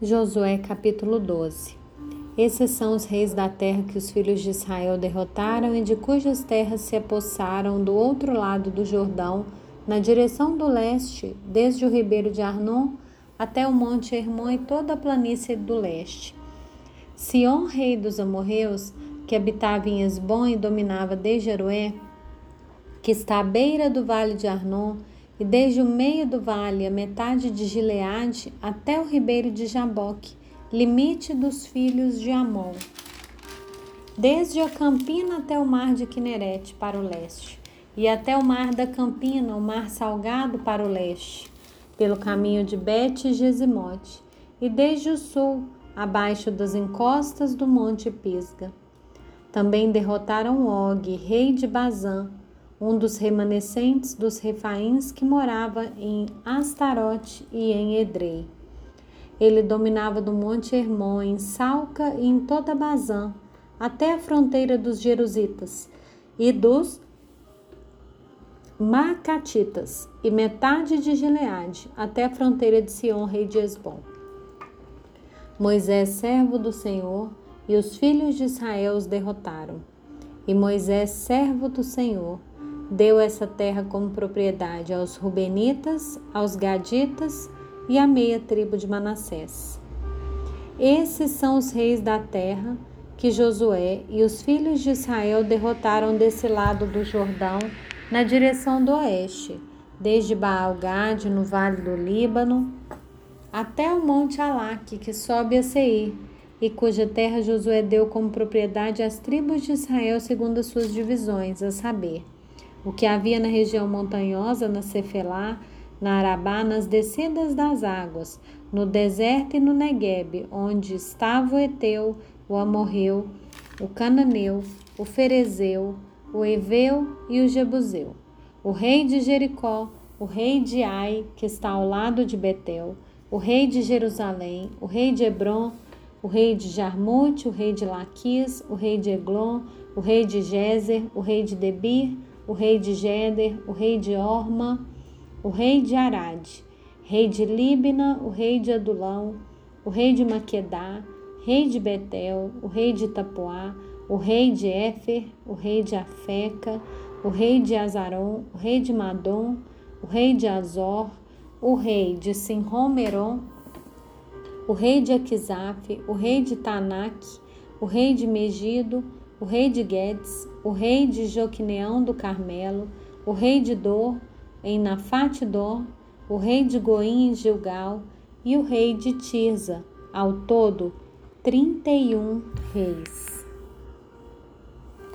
Josué capítulo 12 Esses são os reis da terra que os filhos de Israel derrotaram e de cujas terras se apossaram do outro lado do Jordão, na direção do leste, desde o ribeiro de Arnon até o monte Hermon e toda a planície do leste. Sion, rei dos amorreus, que habitava em Esbom e dominava desde Aroé, que está à beira do vale de Arnon, e desde o meio do vale, a metade de Gileade, até o ribeiro de Jaboque, limite dos filhos de Amon. Desde a Campina até o mar de Quinerete, para o leste, e até o mar da Campina, o mar salgado, para o leste, pelo caminho de Bet e Gesimote, e desde o sul, abaixo das encostas do monte Pisga. Também derrotaram Og, rei de Bazã, um dos remanescentes dos refaíns que morava em Astarote e em Edrei. Ele dominava do Monte Hermon, em Salca e em toda Bazã, até a fronteira dos Jerusitas e dos Macatitas, e metade de Gileade, até a fronteira de Sion, rei de Esbom. Moisés, servo do Senhor, e os filhos de Israel os derrotaram. E Moisés, servo do Senhor, deu essa terra como propriedade aos Rubenitas, aos Gaditas e à meia tribo de Manassés. Esses são os reis da terra que Josué e os filhos de Israel derrotaram desse lado do Jordão, na direção do oeste, desde Baal-Gade, no vale do Líbano, até o monte Alaque, que sobe a Seir, e cuja terra Josué deu como propriedade às tribos de Israel segundo as suas divisões, a saber, o que havia na região montanhosa, na Cefelá, na Arabá, nas descidas das águas, no deserto e no Negueb, onde estava o Eteu, o Amorreu, o Cananeu, o Ferezeu, o Eveu e o Jebuseu, o rei de Jericó, o rei de Ai, que está ao lado de Betel, o rei de Jerusalém, o rei de Hebron, o rei de Jarmute, o rei de Laquis, o rei de Eglon, o rei de Gezer, o rei de Debir, o rei de Geder, o rei de Orma, o rei de Arad, rei de Líbina, o rei de Adulão, o rei de Maquedá, rei de Betel, o rei de Tapuá, o rei de Éfer, o rei de Afeca, o rei de Azaron, o rei de Madom, o rei de Azor, o rei de Sinromeron, o rei de Aquisaf, o rei de Tanak, o rei de Megido, o rei de Guedes, o rei de Joquineão do Carmelo, o rei de Dor, em Nafate Dor, o rei de Goim em Gilgal e o rei de Tirza, ao todo, trinta e um reis.